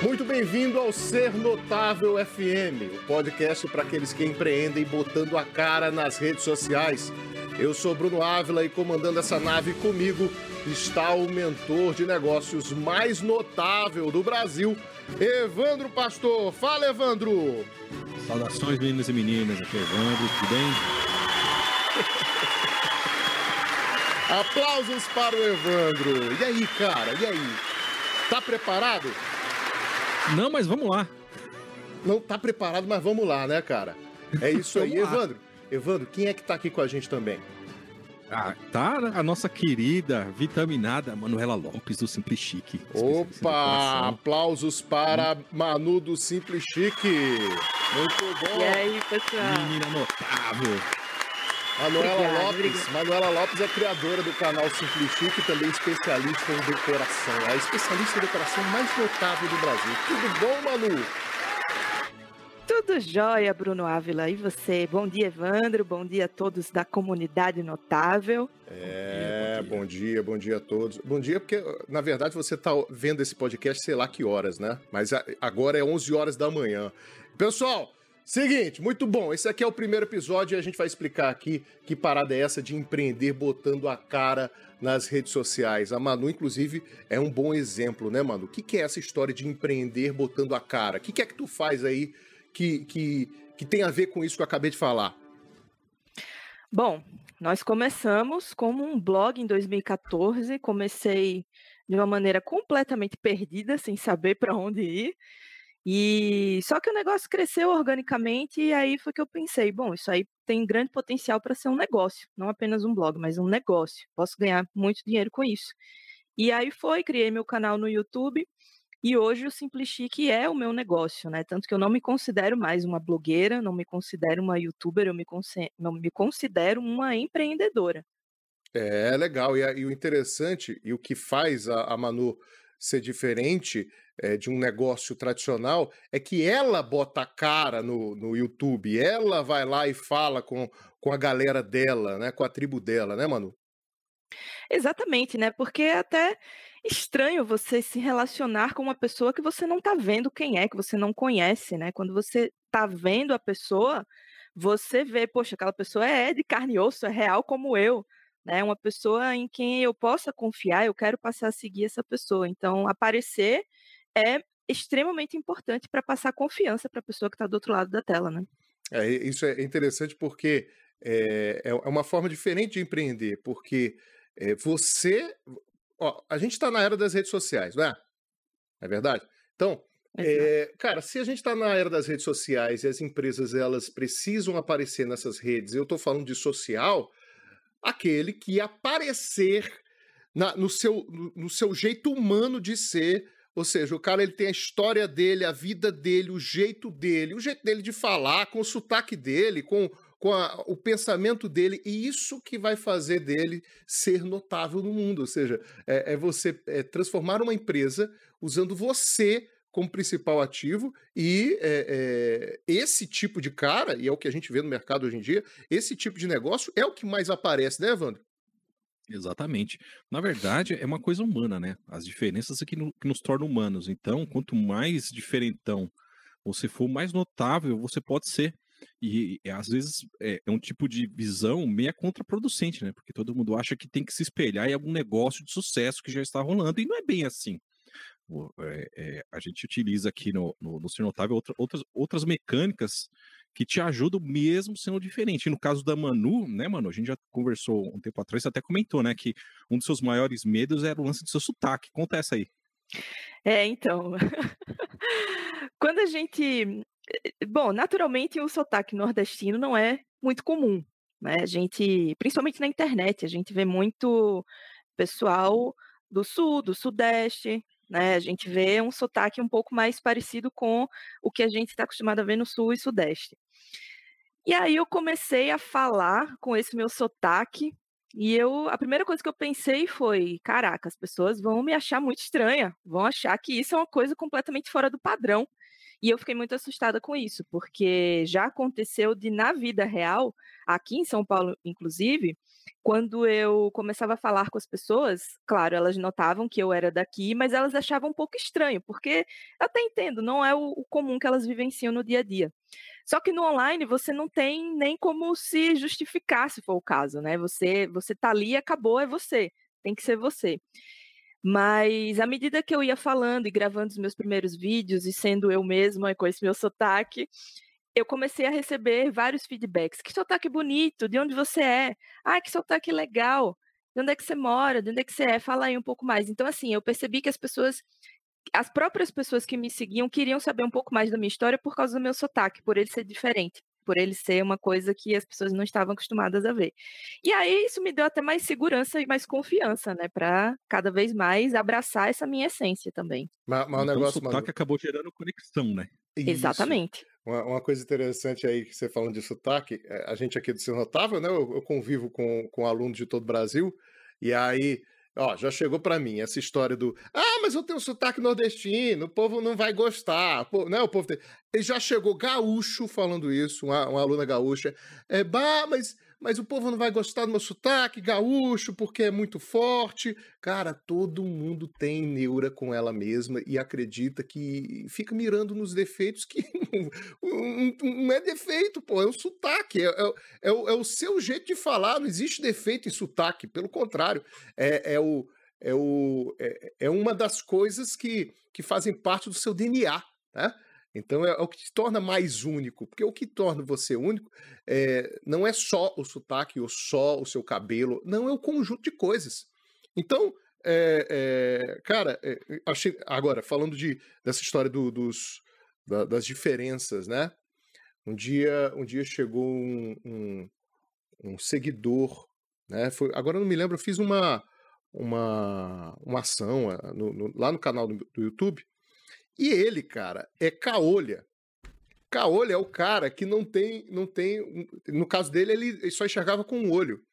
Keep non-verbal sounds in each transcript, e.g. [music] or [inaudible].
Muito bem-vindo ao Ser Notável FM, o podcast para aqueles que empreendem botando a cara nas redes sociais. Eu sou Bruno Ávila e comandando essa nave comigo está o mentor de negócios mais notável do Brasil, Evandro Pastor. Fala, Evandro! Saudações, meninos e meninas. Aqui é Evandro, tudo bem? Aplausos para o Evandro. E aí, cara? E aí? Tá preparado? Não, mas vamos lá. Não tá preparado, mas vamos lá, né, cara? É isso aí, Evandro. Evandro, quem é que tá aqui com a gente também? Ah, tá a nossa querida, vitaminada Manuela Lopes do Simples Chique. Opa! Aplausos para hum. Manu do Simples Chique. Muito bom. E aí, pessoal? Menina notável. Manuela obrigada, Lopes. Obrigada. Manuela Lopes é criadora do canal Simples Chique e também especialista em decoração. É a especialista em decoração mais notável do Brasil. Tudo bom, Manu? Tudo jóia, Bruno Ávila. E você? Bom dia, Evandro. Bom dia a todos da comunidade notável. É, bom dia, bom dia a todos. Bom dia, porque na verdade você está vendo esse podcast, sei lá que horas, né? Mas agora é 11 horas da manhã. Pessoal, Seguinte, muito bom. Esse aqui é o primeiro episódio e a gente vai explicar aqui que parada é essa de empreender botando a cara nas redes sociais. A Manu, inclusive, é um bom exemplo, né, Manu? O que, é essa história de empreender botando a cara? O que, que é que tu faz aí que, que, que tem a ver com isso que eu acabei de falar? Bom, nós começamos como um blog em 2014. Comecei de uma maneira completamente perdida, sem saber para onde ir. E só que o negócio cresceu organicamente e aí foi que eu pensei, bom, isso aí tem grande potencial para ser um negócio, não apenas um blog, mas um negócio. Posso ganhar muito dinheiro com isso. E aí foi, criei meu canal no YouTube e hoje o Simples Chique é o meu negócio, né? Tanto que eu não me considero mais uma blogueira, não me considero uma youtuber, eu me, não me considero uma empreendedora. É legal. E, e, o interessante, e o que faz a, a Manu ser diferente é, de um negócio tradicional, é que ela bota a cara no, no YouTube, ela vai lá e fala com, com a galera dela, né? Com a tribo dela, né, Manu? Exatamente, né? Porque é até estranho você se relacionar com uma pessoa que você não está vendo quem é, que você não conhece, né? Quando você está vendo a pessoa, você vê, poxa, aquela pessoa é de carne e osso, é real como eu, né? Uma pessoa em quem eu possa confiar, eu quero passar a seguir essa pessoa. Então, aparecer é extremamente importante para passar confiança para a pessoa que está do outro lado da tela, né? É, isso é interessante porque é, é uma forma diferente de empreender, porque é, você. Ó, a gente está na era das redes sociais, não é? É verdade? Então, é, cara, se a gente está na era das redes sociais e as empresas elas precisam aparecer nessas redes, eu estou falando de social, aquele que aparecer na, no, seu, no seu jeito humano de ser, ou seja, o cara ele tem a história dele, a vida dele, o jeito dele, o jeito dele de falar, com o sotaque dele, com, com a, o pensamento dele, e isso que vai fazer dele ser notável no mundo. Ou seja, é, é você é, transformar uma empresa usando você como principal ativo e é, é, esse tipo de cara, e é o que a gente vê no mercado hoje em dia, esse tipo de negócio é o que mais aparece, né, Evandro? Exatamente. Na verdade, é uma coisa humana, né? As diferenças é que, no, que nos tornam humanos. Então, quanto mais diferentão você for, mais notável você pode ser. E, e às vezes é, é, um tipo de visão meia contraproducente, né? Porque todo mundo acha que tem que se espelhar em algum negócio de sucesso que já está rolando, e não é bem assim. É, a gente utiliza aqui no, no, no outra, outras, outras mecânicas que te ajudam mesmo sendo diferente. No caso da Manu, né, Manu? A gente já conversou um tempo atrás, você até comentou, né, que um dos seus maiores medos era o lance do seu sotaque. Conta essa aí. É, então. [laughs] Quando a gente. Eh, bom, naturalmente o sotaque nordestino não é muito comum. Né? A gente, principalmente na internet, a gente vê muito pessoal do sul, do sudeste, né? A gente vê um sotaque um pouco mais parecido com o que a gente está acostumado a ver no sul e sudeste. E aí eu comecei a falar com esse meu sotaque e eu, a primeira coisa que eu pensei foi, caraca, as pessoas vão me achar muito estranha, vão achar que isso é uma coisa completamente fora do padrão. E eu fiquei muito assustada com isso, porque já aconteceu de na vida real, aqui em São Paulo, inclusive, quando eu começava a falar com as pessoas, claro, elas notavam que eu era daqui, mas elas achavam um pouco estranho, porque até entendo, não é o, o comum que elas vivenciam no dia a dia. Só que no online você não tem nem como se justificar, se for o caso, né? Você você tá ali, acabou, é você, tem que ser você. Mas à medida que eu ia falando e gravando os meus primeiros vídeos e sendo eu mesma com esse meu sotaque, eu comecei a receber vários feedbacks. Que sotaque bonito, de onde você é? Ah, que sotaque legal. De onde é que você mora? De onde é que você é? Fala aí um pouco mais. Então, assim, eu percebi que as pessoas, as próprias pessoas que me seguiam queriam saber um pouco mais da minha história por causa do meu sotaque, por ele ser diferente por ele ser uma coisa que as pessoas não estavam acostumadas a ver. E aí isso me deu até mais segurança e mais confiança, né, para cada vez mais abraçar essa minha essência também. Mas, mas então, o negócio, o sotaque mano... acabou gerando conexão, né? Isso. Exatamente. Uma, uma, coisa interessante aí que você falando de sotaque, é, a gente aqui do Ser Notável, né? Eu, eu convivo com, com alunos de todo o Brasil, e aí Ó, já chegou para mim essa história do ah, mas eu tenho sotaque nordestino, o povo não vai gostar, né? O povo tem... Ele já chegou gaúcho falando isso, uma, uma aluna gaúcha. É, bah, mas mas o povo não vai gostar do meu sotaque gaúcho porque é muito forte. Cara, todo mundo tem neura com ela mesma e acredita que fica mirando nos defeitos que não, [laughs] não é defeito, pô, é um sotaque, é, é, é, o, é o seu jeito de falar, não existe defeito em sotaque, pelo contrário, é, é o é, o, é, é uma das coisas que, que fazem parte do seu DNA, né? Então é, é, o que te torna mais único, porque o que torna você único é, não é só o sotaque ou só o seu cabelo, não é o conjunto de coisas. Então, é, cara, achei, agora falando de, dessa história do, dos, da, das diferenças, né? Um dia, um dia chegou um, um, um seguidor, né? Foi, agora eu não me lembro, eu fiz uma, uma, uma ação no, no, lá no canal do, do YouTube e ele, cara, é caolha. Caolha é o cara que não tem, não tem. No caso dele, ele só enxergava com um olho.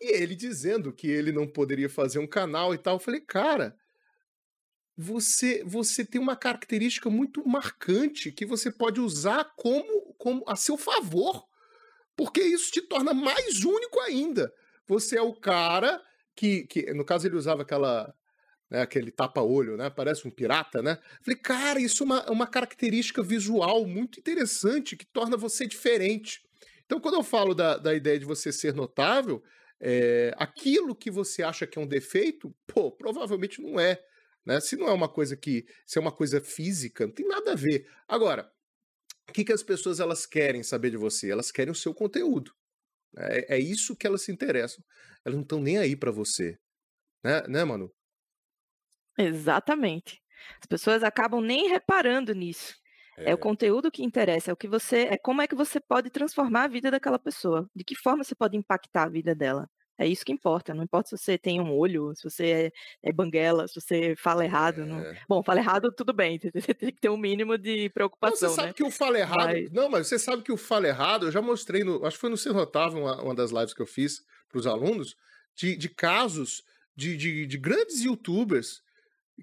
E ele dizendo que ele não poderia fazer um canal e tal. Eu falei, cara, você você tem uma característica muito marcante que você pode usar como, como a seu favor. Porque isso te torna mais único ainda. Você é o cara que, que no caso ele usava aquela né, aquele tapa-olho, né? Parece um pirata, né? Falei, cara, isso é uma, uma característica visual muito interessante que torna você diferente. Então, quando eu falo da, da ideia de você ser notável, é, aquilo que você acha que é um defeito, pô, provavelmente não é. Né? Se não é uma coisa que. Se é uma coisa física, não tem nada a ver. Agora, o que, que as pessoas elas querem saber de você? Elas querem o seu conteúdo. É, é isso que elas se interessam. Elas não estão nem aí para você. Né, né, Manu? Exatamente. As pessoas acabam nem reparando nisso. É. é. o conteúdo que interessa, é o que você, é como é que você pode transformar a vida daquela pessoa, de que forma você pode impactar a vida dela. É isso que importa. Não importa se você tem um olho, se você é, é banguela, se você fala errado. É. Não... Bom, fala errado, tudo bem. [laughs] Você tem que ter um mínimo de preocupação. Não, você sabe né? que o fala errado. Mas... Não, mas você sabe que o fala errado, eu já mostrei no. Acho que foi no Ser Notável, uma, uma das lives que eu fiz para os alunos, de, de casos de, de, de grandes youtubers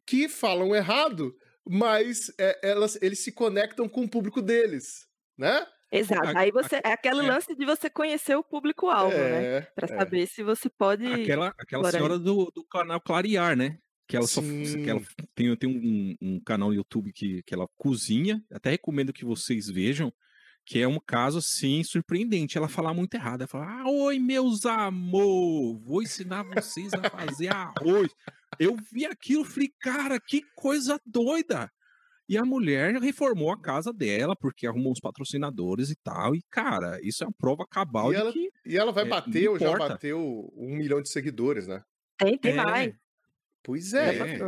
que falam errado, mas é, elas, eles se conectam com o público deles, né? Exato. Aí você é aquele é. lance de você conhecer o público-alvo, né? é, né? Para é. saber se você pode. Aquela, aquela senhora do, do canal Clarear, né? Que ela, só, que ela tem, tem um, um, canal no YouTube que, que ela cozinha. Até recomendo que vocês vejam. Que é um caso, assim, surpreendente. Ela fala muito errado. Ela fala: ah, Oi, meus amor, vou ensinar vocês a fazer arroz. Eu vi aquilo falei, cara, que coisa doida. E a mulher reformou a casa dela, porque arrumou uns patrocinadores e tal. E, cara, isso é uma prova cabal e de ela, que. E ela vai é, bater, ou já bateu um milhão de seguidores, né? Tem, tem é. mais. Pois é. é.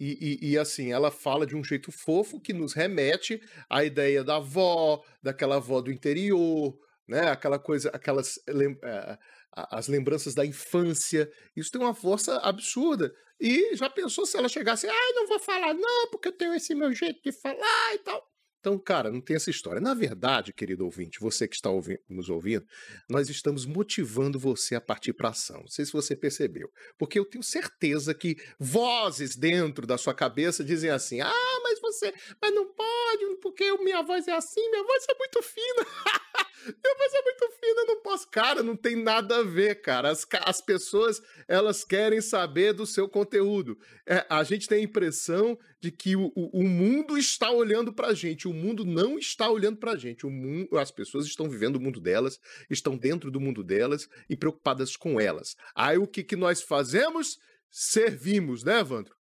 E, e, e, assim, ela fala de um jeito fofo que nos remete à ideia da avó, daquela avó do interior, né? Aquela coisa, aquelas uh, as lembranças da infância. Isso tem uma força absurda. E já pensou se ela chegasse, ah, não vou falar, não, porque eu tenho esse meu jeito de falar e tal. Então, cara, não tem essa história. Na verdade, querido ouvinte, você que está nos ouvindo, nós estamos motivando você a partir para ação. Não sei se você percebeu. Porque eu tenho certeza que vozes dentro da sua cabeça dizem assim: ah, mas você, mas não pode, porque minha voz é assim, minha voz é muito fina. [laughs] Minha voz é muito fina, eu não posso. Cara, não tem nada a ver, cara. As, as pessoas, elas querem saber do seu conteúdo. É, a gente tem a impressão de que o, o, o mundo está olhando pra gente. O mundo não está olhando pra gente. O mundo, as pessoas estão vivendo o mundo delas, estão dentro do mundo delas e preocupadas com elas. Aí o que, que nós fazemos? Servimos, né, Evandro?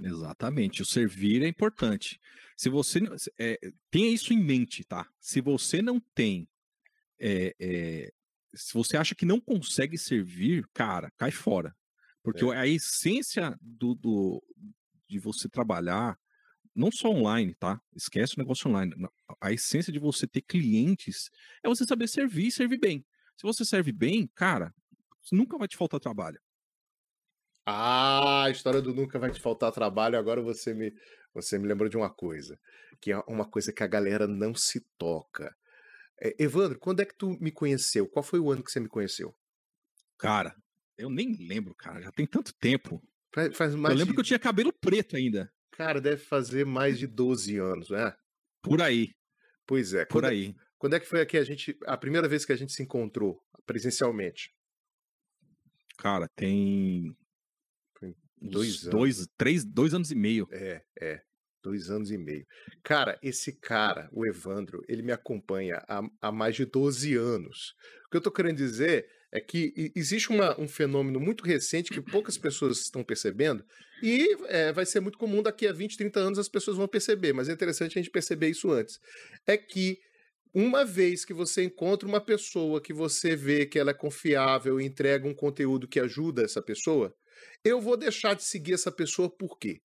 Exatamente. O servir é importante. Se você é, tenha isso em mente, tá? Se você não tem, é, é, se você acha que não consegue servir, cara, cai fora, porque a essência do, do, de você trabalhar não só online, tá? Esquece o negócio online. A essência de você ter clientes é você saber servir e servir bem. Se você serve bem, cara, nunca vai te faltar trabalho. Ah, a história do nunca vai te faltar trabalho. Agora você me, você me lembrou de uma coisa, que é uma coisa que a galera não se toca. É, Evandro, quando é que tu me conheceu? Qual foi o ano que você me conheceu? Cara, eu nem lembro, cara. Já tem tanto tempo. Faz, faz mais eu lembro de... que eu tinha cabelo preto ainda. Cara, deve fazer mais de 12 anos, né? Por aí. Pois é. Por quando aí. É, quando é que foi aqui a gente a primeira vez que a gente se encontrou presencialmente? Cara, tem Dois anos. Dois, três, dois anos e meio. É, é. Dois anos e meio. Cara, esse cara, o Evandro, ele me acompanha há, há mais de 12 anos. O que eu tô querendo dizer é que existe uma, um fenômeno muito recente que poucas pessoas estão percebendo, e é, vai ser muito comum daqui a 20, 30 anos as pessoas vão perceber, mas é interessante a gente perceber isso antes. É que uma vez que você encontra uma pessoa que você vê que ela é confiável e entrega um conteúdo que ajuda essa pessoa, eu vou deixar de seguir essa pessoa por quê?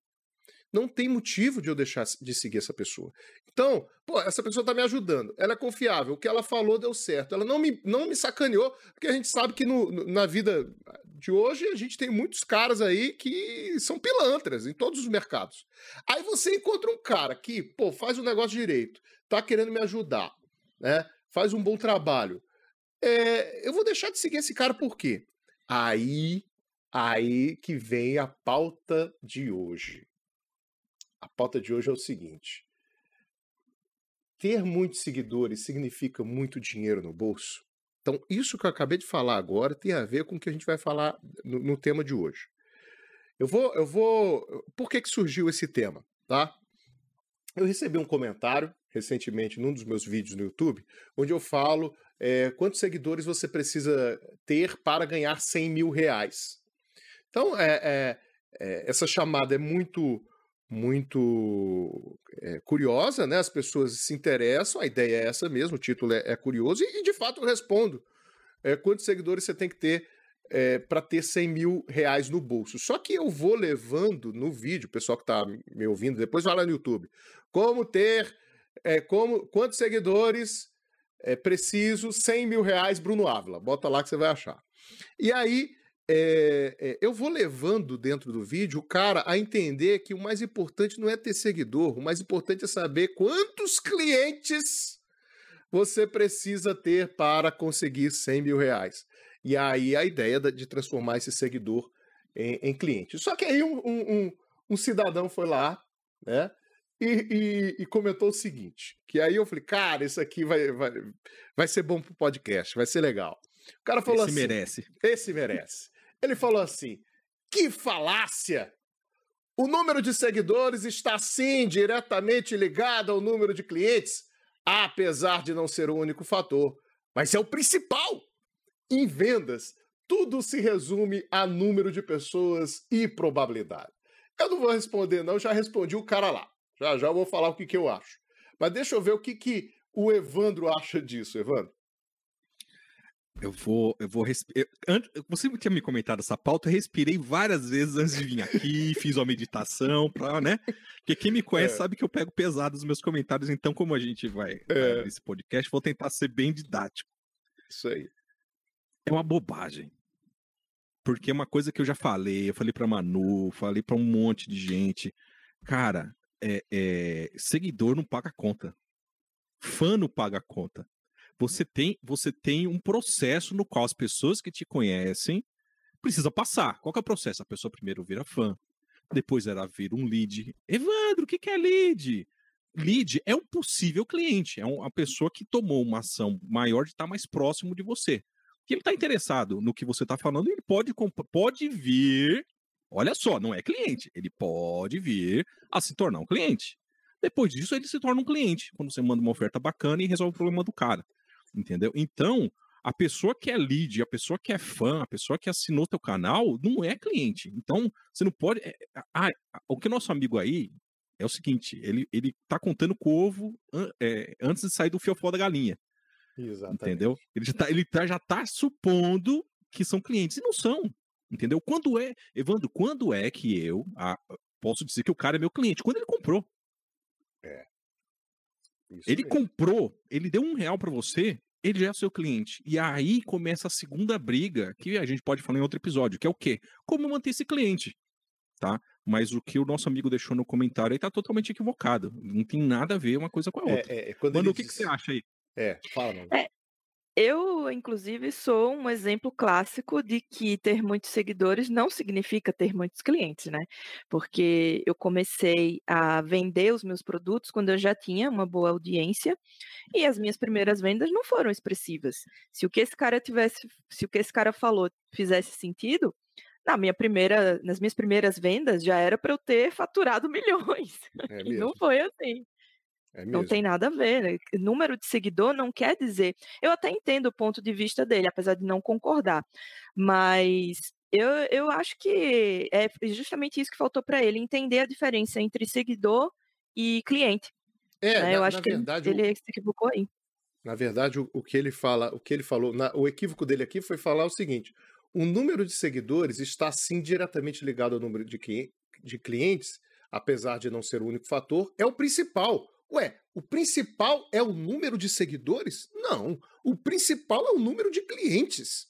Não tem motivo de eu deixar de seguir essa pessoa. Então, pô, essa pessoa está me ajudando, ela é confiável, o que ela falou deu certo, ela não me, não me sacaneou, porque a gente sabe que no, na vida de hoje a gente tem muitos caras aí que são pilantras em todos os mercados. Aí você encontra um cara que, pô, faz o negócio direito, tá querendo me ajudar, né? Faz um bom trabalho. É, eu vou deixar de seguir esse cara por quê? Aí Aí que vem a pauta de hoje. A pauta de hoje é o seguinte: ter muitos seguidores significa muito dinheiro no bolso? Então, isso que eu acabei de falar agora tem a ver com o que a gente vai falar no, no tema de hoje. Eu vou, eu vou. Por que, que surgiu esse tema? Tá? Eu recebi um comentário recentemente num dos meus vídeos no YouTube, onde eu falo é, quantos seguidores você precisa ter para ganhar 100 mil reais. Então, é, é, é, essa chamada é muito muito é, curiosa, né? As pessoas se interessam, a ideia é essa mesmo, o título é, é curioso, e, e, de fato eu respondo. É, quantos seguidores você tem que ter é, para ter 100 mil reais no bolso? Só que eu vou levando no vídeo, o pessoal que está me ouvindo, depois vai lá no YouTube, como ter, é, como, quantos seguidores é preciso 100 mil reais Bruno Ávila, bota lá que você vai achar. E aí é, é, eu vou levando dentro do vídeo o cara a entender que o mais importante não é ter seguidor, o mais importante é saber quantos [laughs] clientes você precisa ter para conseguir 100 mil reais. E aí a ideia de transformar esse seguidor em, em cliente. Só que aí um, um, um, cidadão foi lá, né? E, e, e, comentou o seguinte: que aí eu falei, cara, isso aqui vai, vai, vai ser bom pro podcast, vai ser legal. O cara falou esse assim: merece. Esse merece. Ele falou assim: que falácia! O número de seguidores está sim diretamente ligado ao número de clientes, apesar de não ser o único fator, mas é o principal. Em vendas, tudo se resume a número de pessoas e probabilidade. Eu não vou responder, não, já respondi o cara lá. Já já vou falar o que, que eu acho. Mas deixa eu ver o que, que o Evandro acha disso, Evandro. Eu vou, eu vou respirar. Você tinha me comentado essa pauta, eu respirei várias vezes antes de vir aqui, fiz uma meditação, pra, né? Porque quem me conhece é. sabe que eu pego pesado os meus comentários, então, como a gente vai, é. nesse podcast, vou tentar ser bem didático. Isso aí. É uma bobagem. Porque é uma coisa que eu já falei, eu falei pra Manu, falei pra um monte de gente. Cara, é, é, seguidor não paga conta. Fã não paga conta você tem, você tem um processo no qual as pessoas que te conhecem precisam passar. Qual é o processo? A pessoa primeiro vira fã, depois ela vira um lead. Evandro, o que, que é lead? lead é um possível cliente, é uma pessoa que tomou uma ação maior de estar mais próximo de você. Que ele está interessado no que você está falando, ele pode, pode vir. Olha só, não é cliente, ele pode vir a se tornar um cliente. Depois disso, ele se torna um cliente, quando você manda uma oferta bacana e resolve o problema do cara. Entendeu? Então, a pessoa que é lead, a pessoa que é fã, a pessoa que assinou teu canal, não é cliente. Então, você não pode. Ah, o que nosso amigo aí é o seguinte: ele, ele tá contando com o ovo é, antes de sair do fiofó da galinha. Exatamente. Entendeu? Ele, já tá, ele tá, já tá supondo que são clientes. E não são. Entendeu? Quando é. Evandro, quando é que eu ah, posso dizer que o cara é meu cliente? Quando ele comprou. É. Isso ele mesmo. comprou, ele deu um real para você, ele já é seu cliente. E aí começa a segunda briga, que a gente pode falar em outro episódio, que é o quê? Como manter esse cliente, tá? Mas o que o nosso amigo deixou no comentário aí tá totalmente equivocado. Não tem nada a ver uma coisa com a é, outra. É, é, Mano, o que, diz... que você acha aí? É, fala, mano. É, eu, inclusive, sou um exemplo clássico de que ter muitos seguidores não significa ter muitos clientes, né? Porque eu comecei a vender os meus produtos quando eu já tinha uma boa audiência e as minhas primeiras vendas não foram expressivas. Se o que esse cara tivesse, se o que esse cara falou fizesse sentido, na minha primeira, nas minhas primeiras vendas já era para eu ter faturado [laughs] milhões. É e não foi assim. É não tem nada a ver. Né? Número de seguidor não quer dizer. Eu até entendo o ponto de vista dele, apesar de não concordar. Mas eu, eu acho que é justamente isso que faltou para ele, entender a diferença entre seguidor e cliente. É, né? na, eu acho que verdade, ele, ele se equivocou aí. Na verdade, o, o, que ele fala, o que ele falou, na, o equívoco dele aqui foi falar o seguinte: o número de seguidores está sim diretamente ligado ao número de, de clientes, apesar de não ser o único fator, é o principal. Ué, o principal é o número de seguidores? Não. O principal é o número de clientes.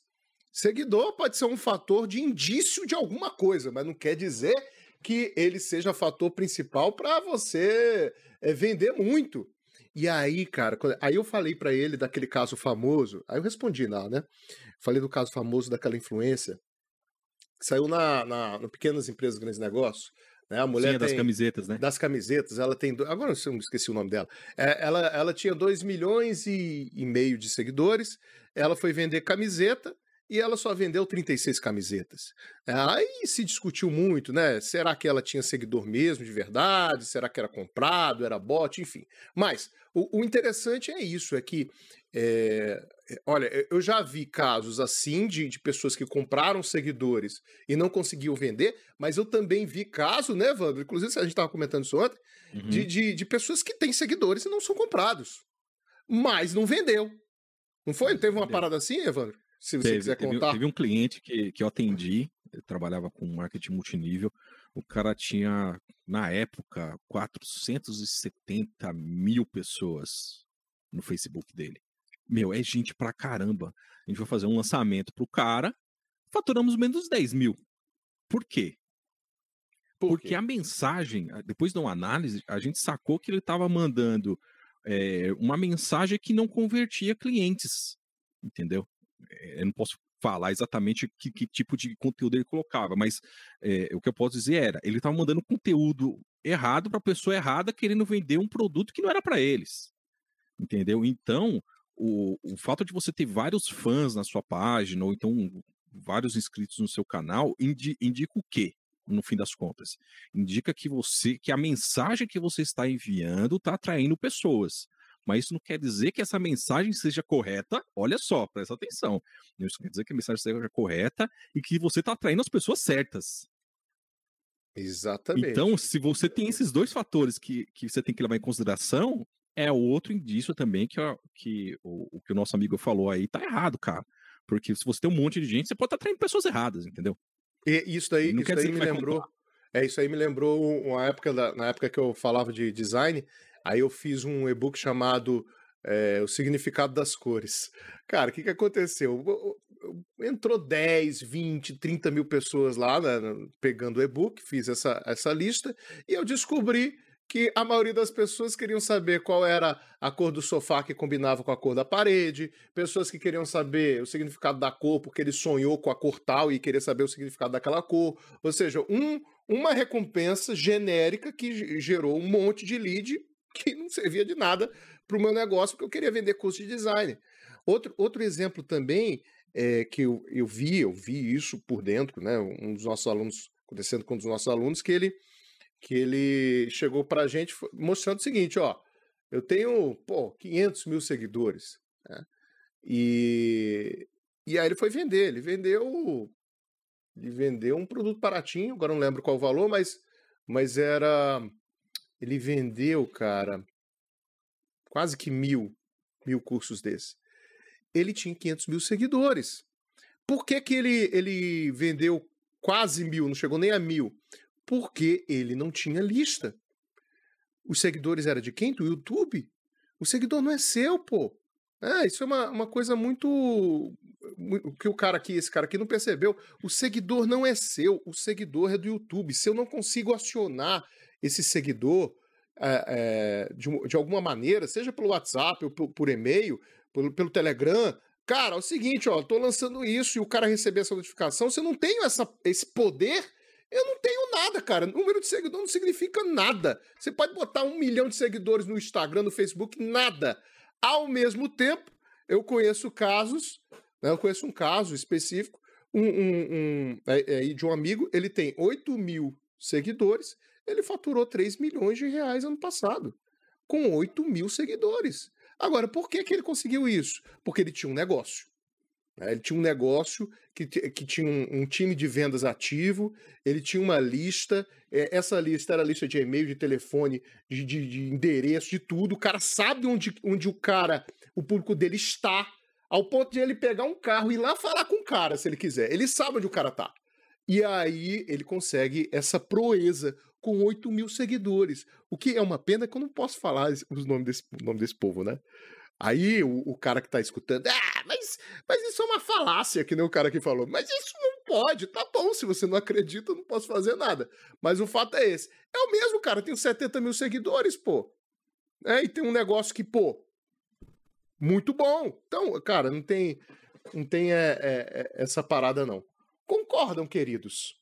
Seguidor pode ser um fator de indício de alguma coisa, mas não quer dizer que ele seja fator principal para você é, vender muito. E aí, cara, aí eu falei para ele daquele caso famoso, aí eu respondi lá, né? Falei do caso famoso daquela influência que saiu na, na no Pequenas Empresas Grandes Negócios, né? A mulher Sim, é das camisetas, né? Das camisetas, ela tem. Agora eu esqueci o nome dela. É, ela, ela tinha 2 milhões e, e meio de seguidores. Ela foi vender camiseta e ela só vendeu 36 camisetas. Aí se discutiu muito, né? Será que ela tinha seguidor mesmo, de verdade? Será que era comprado, era bot, enfim. Mas o, o interessante é isso, é que é, olha, eu já vi casos assim de, de pessoas que compraram seguidores e não conseguiam vender, mas eu também vi caso, né, Wanda? Inclusive, a gente estava comentando isso ontem, uhum. de, de, de, pessoas que têm seguidores e não são comprados. Mas não vendeu. Não foi? Teve uma parada assim, Evandro? Se você teve, quiser contar. Teve, teve um cliente que, que eu atendi, eu trabalhava com marketing multinível. O cara tinha, na época, 470 mil pessoas no Facebook dele. Meu, é gente pra caramba. A gente vai fazer um lançamento pro cara, faturamos menos 10 mil. Por quê? Por Porque quê? a mensagem, depois de uma análise, a gente sacou que ele estava mandando é, uma mensagem que não convertia clientes. Entendeu? É, eu não posso falar exatamente que, que, tipo de conteúdo ele colocava, mas é, o que eu posso dizer era, ele estava mandando conteúdo errado para a pessoa errada querendo vender um produto que não era para eles. Entendeu? Então, o, o fato de você ter vários fãs na sua página, ou então vários inscritos no seu canal, indi, indica o quê? No fim das contas, indica que você, que a mensagem que você está enviando está atraindo pessoas. Mas isso não quer dizer que essa mensagem seja correta. Olha só, presta atenção. Isso quer dizer que a mensagem seja correta e que você está atraindo as pessoas certas. Exatamente. Então, se você tem esses dois fatores que, que você tem que levar em consideração, é outro indício também que, que o, o, que o nosso amigo falou aí tá errado, cara. Porque se você tem um monte de gente, você pode estar tá traindo pessoas erradas, entendeu? E isso daí, isso daí me lembrou. Contar. É, isso aí me lembrou uma época, da, na época que eu falava de design, aí eu fiz um e-book chamado é, O Significado das Cores. Cara, o que, que aconteceu? Entrou 10, 20, 30 mil pessoas lá né, pegando o e-book, fiz essa, essa lista, e eu descobri que a maioria das pessoas queriam saber qual era a cor do sofá que combinava com a cor da parede, pessoas que queriam saber o significado da cor porque ele sonhou com a cor tal e queria saber o significado daquela cor. Ou seja, um, uma recompensa genérica que gerou um monte de lead que não servia de nada para o meu negócio, porque eu queria vender curso de design. Outro, outro exemplo também é que eu, eu vi, eu vi isso por dentro, né? Um dos nossos alunos, acontecendo com um dos nossos alunos, que ele, que ele chegou para a gente mostrando o seguinte, ó, eu tenho, pô, 500 mil seguidores, né? E, e aí ele foi vender, ele vendeu ele vendeu um produto baratinho, agora não lembro qual o valor, mas, mas era. Ele vendeu, cara, quase que mil, mil cursos desses. Ele tinha 500 mil seguidores. Por que, que ele, ele vendeu quase mil, não chegou nem a mil? Porque ele não tinha lista. Os seguidores eram de quem? Do YouTube. O seguidor não é seu, pô. É, isso é uma, uma coisa muito, muito. que o cara aqui, esse cara aqui não percebeu. O seguidor não é seu, o seguidor é do YouTube. Se eu não consigo acionar esse seguidor é, é, de, de, alguma maneira, seja pelo WhatsApp ou por, por e-mail, pelo, pelo Telegram, cara, é o seguinte, ó, tô lançando isso e o cara receber essa notificação, se eu não tenho essa, esse poder, eu não tenho nada, cara. Número de seguidor não significa nada. Você pode botar um milhão de seguidores no Instagram, no Facebook, nada. Ao mesmo tempo, eu conheço casos, né, eu conheço um caso específico, um, um, um é, é, de um amigo, ele tem 8 mil seguidores, ele faturou 3 milhões de reais ano passado, com 8 mil seguidores. Agora, por que, que ele conseguiu isso? Porque ele tinha um negócio. Né? Ele tinha um negócio que, que tinha um, um, time de vendas ativo, ele tinha uma lista, é, essa lista era lista de e-mail, de telefone, de, de, de, endereço, de tudo. O cara sabe onde, onde o cara, o público dele está, ao ponto de ele pegar um carro e ir lá falar com o cara, se ele quiser. Ele sabe onde o cara tá. E aí ele consegue essa proeza com 8 mil seguidores. O que é uma pena que eu não posso falar os nomes desse, o nome desse povo, né? Aí o, o, cara que tá escutando, ah, mas, mas isso é uma falácia, que nem o cara que falou. Mas isso não pode, tá bom, se você não acredita, eu não posso fazer nada. Mas o fato é esse. É o mesmo, cara, tem 70 mil seguidores, pô. É, e tem um negócio que, pô, muito bom. Então, cara, não tem, não tem é, é, essa parada, não. Concordam, queridos?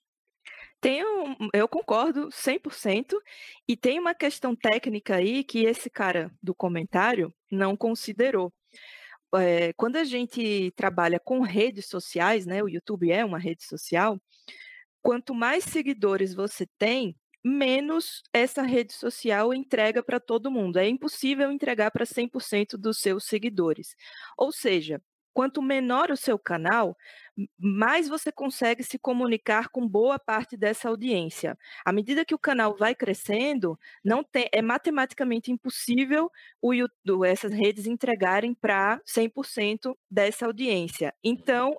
Tenho, eu concordo 100%, e tem uma questão técnica aí que esse cara do comentário não considerou. É, quando a gente trabalha com redes sociais, né, o YouTube é uma rede social, quanto mais seguidores você tem, menos essa rede social entrega para todo mundo. É impossível entregar para 100% dos seus seguidores. Ou seja, quanto menor o seu canal, mais você consegue se comunicar com boa parte dessa audiência. À medida que o canal vai crescendo, não tem, é matematicamente impossível o YouTube, essas redes entregarem para 100% dessa audiência. Então,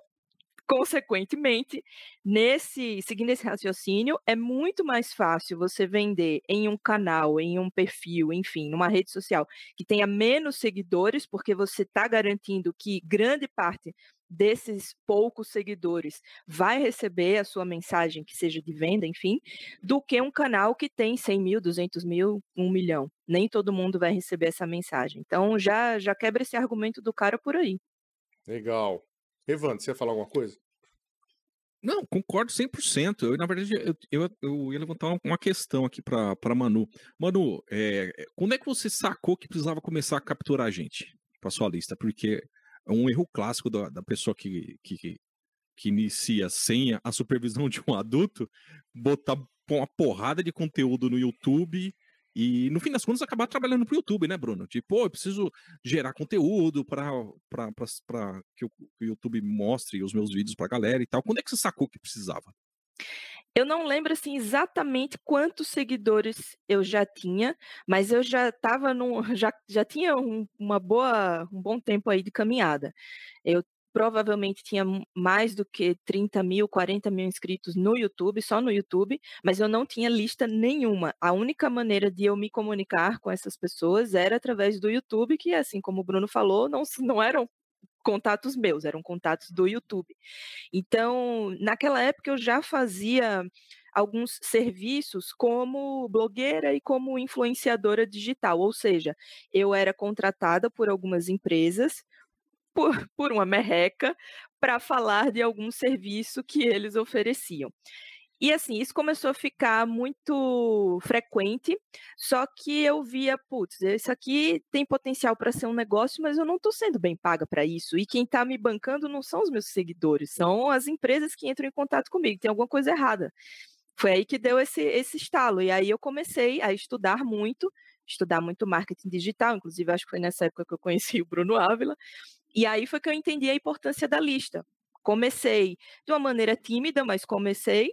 Consequentemente, nesse seguindo esse raciocínio, é muito mais fácil você vender em um canal, em um perfil, enfim, numa rede social que tenha menos seguidores, porque você está garantindo que grande parte desses poucos seguidores vai receber a sua mensagem, que seja de venda, enfim, do que um canal que tem 100 mil, 200 mil, 1 milhão. Nem todo mundo vai receber essa mensagem. Então, já, já quebra esse argumento do cara por aí. Legal. Evandro, você ia falar alguma coisa? Não, concordo 100%. Eu, na verdade, eu, eu, eu ia levantar uma questão aqui para Manu. Manu, é, quando é que você sacou que precisava começar a capturar a gente para sua lista? Porque é um erro clássico da, da pessoa que, que, que inicia sem a supervisão [laughs] de um adulto, botar uma porrada de conteúdo no YouTube e no fim das contas acabar trabalhando pro YouTube, né, Bruno? Tipo, eu preciso gerar conteúdo para que o YouTube mostre os meus vídeos pra galera e tal. Quando é que você sacou que precisava? Eu não lembro assim exatamente quantos seguidores eu já tinha, mas eu já estava no [laughs] já, já tinha um, uma boa um bom tempo aí de caminhada. Eu provavelmente tinha mais do que 30 mil, 40 mil inscritos no YouTube, só no YouTube, mas eu não tinha lista nenhuma. A única maneira de eu me comunicar com essas pessoas era através do YouTube, que, assim como o Bruno falou, não, não eram contatos meus, eram contatos do YouTube. Então, naquela época eu já fazia alguns serviços como blogueira e como influenciadora digital, ou seja, eu era contratada por algumas empresas por, [laughs] por uma merreca para falar de algum serviço que eles ofereciam. E assim, isso começou a ficar muito frequente, só que eu via, putz, isso aqui tem potencial para ser um negócio, mas eu não estou sendo bem paga para isso. E quem está me bancando não são os meus seguidores, são as empresas que entram em contato comigo. Tem alguma coisa errada. Foi aí que deu esse, esse estalo. E aí eu comecei a estudar muito, estudar muito marketing digital, inclusive acho que foi nessa época que eu conheci o Bruno Ávila. E aí foi que eu entendi a importância da lista. Comecei de uma maneira tímida, mas comecei.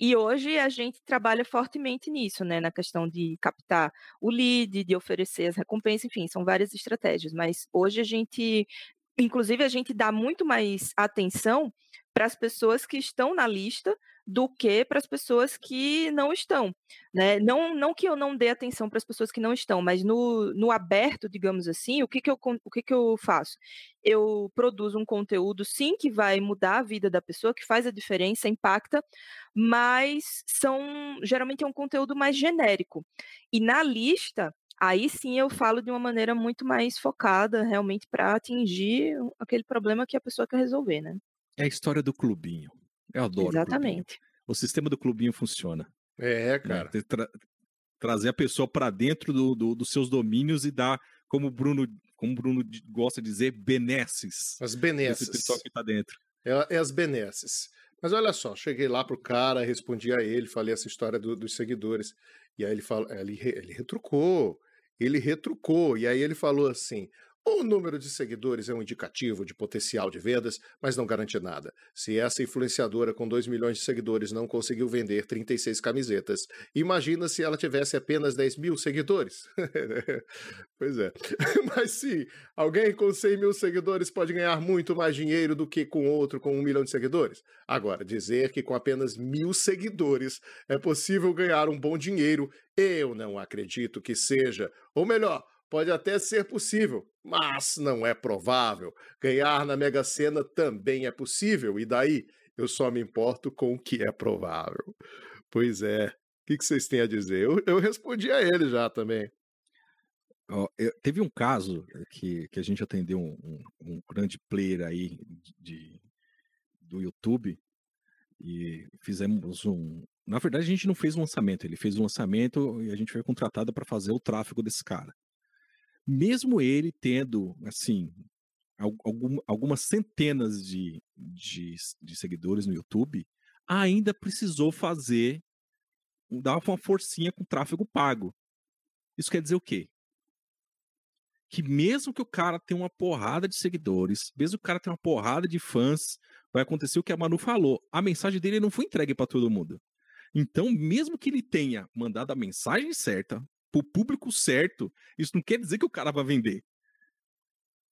E hoje a gente trabalha fortemente nisso, né? Na questão de captar o lead, de oferecer as recompensas, enfim, são várias estratégias. Mas hoje a gente, inclusive, a gente dá muito mais atenção para as pessoas que estão na lista do que para as pessoas que não estão. Né? Não, não que eu não dê atenção para as pessoas que não estão, mas no, no aberto, digamos assim, o que, que, eu, o que, que eu faço? Eu produzo um conteúdo, sim, que vai mudar a vida da pessoa, que faz a diferença, impacta, mas são geralmente é um conteúdo mais genérico. E na lista, aí sim eu falo de uma maneira muito mais focada, realmente, para atingir aquele problema que a pessoa quer resolver, né? É a história do clubinho. Eu adoro. Exatamente. O, o sistema do clubinho funciona. É, né, cara. Né? Tra trazer a pessoa para dentro do, do, dos seus domínios e dar, como o Bruno, como Bruno gosta de dizer, benesses. As benesses. Esse pessoal que tá dentro. É, é, as benesses. Mas olha só, cheguei lá pro cara, respondi a ele, falei essa história do, dos seguidores. E aí ele, fala, ele, ele retrucou. Ele retrucou. E aí ele falou assim: o número de seguidores é um indicativo de potencial de vendas, mas não garante nada. Se essa influenciadora com 2 milhões de seguidores não conseguiu vender 36 camisetas, imagina se ela tivesse apenas 10 mil seguidores. [laughs] pois é. [laughs] Mas sim, alguém com 100 mil seguidores pode ganhar muito mais dinheiro do que com outro com um milhão de seguidores. Agora, dizer que com apenas mil seguidores é possível ganhar um bom dinheiro, eu não acredito que seja. Ou melhor, Pode até ser possível, mas não é provável. Ganhar na Mega Sena também é possível, e daí? Eu só me importo com o que é provável. Pois é. O que, vocês têm a dizer? Eu, eu respondi a ele já também. Oh, eu, teve um caso que, que a gente atendeu um, um, um grande player aí de, de, do YouTube e fizemos um. Na verdade, a gente não fez um lançamento, ele fez um lançamento e a gente foi contratado para fazer o tráfego desse cara mesmo ele tendo, assim, algum, algumas centenas de, de, de, seguidores no YouTube, ainda precisou fazer, dar uma forcinha com tráfego pago. Isso quer dizer o quê? Que mesmo que o cara tenha uma porrada de seguidores, mesmo que o cara tenha uma porrada de fãs, vai acontecer o que a Manu falou. A mensagem dele não foi entregue para todo mundo. Então, mesmo que ele tenha mandado a mensagem certa, para o público certo, isso não quer dizer que o cara vai vender.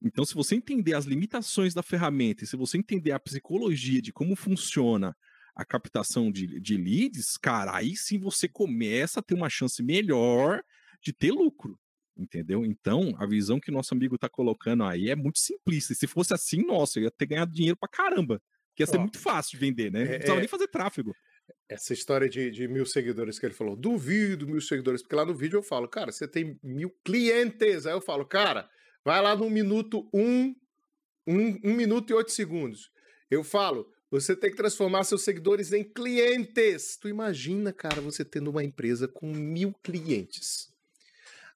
Então, se você entender as limitações da ferramenta, e se você entender a psicologia de como funciona a captação de, de leads, cara, aí sim você começa a ter uma chance melhor de ter lucro. Entendeu? Então, a visão que nosso amigo está colocando aí é muito simplista. E se fosse assim, nossa, eu ia ter ganhado dinheiro pra caramba. Que ia ser Ó, muito fácil de vender, né? Não precisava é, nem fazer tráfego essa história de, de, mil seguidores que ele falou, duvido mil seguidores, porque lá no vídeo eu falo, cara, você tem mil clientes. Aí eu falo, cara, vai lá no minuto um, um, um minuto e oito segundos. Eu falo, você tem que transformar seus seguidores em clientes. Tu imagina, cara, você tendo uma empresa com mil clientes.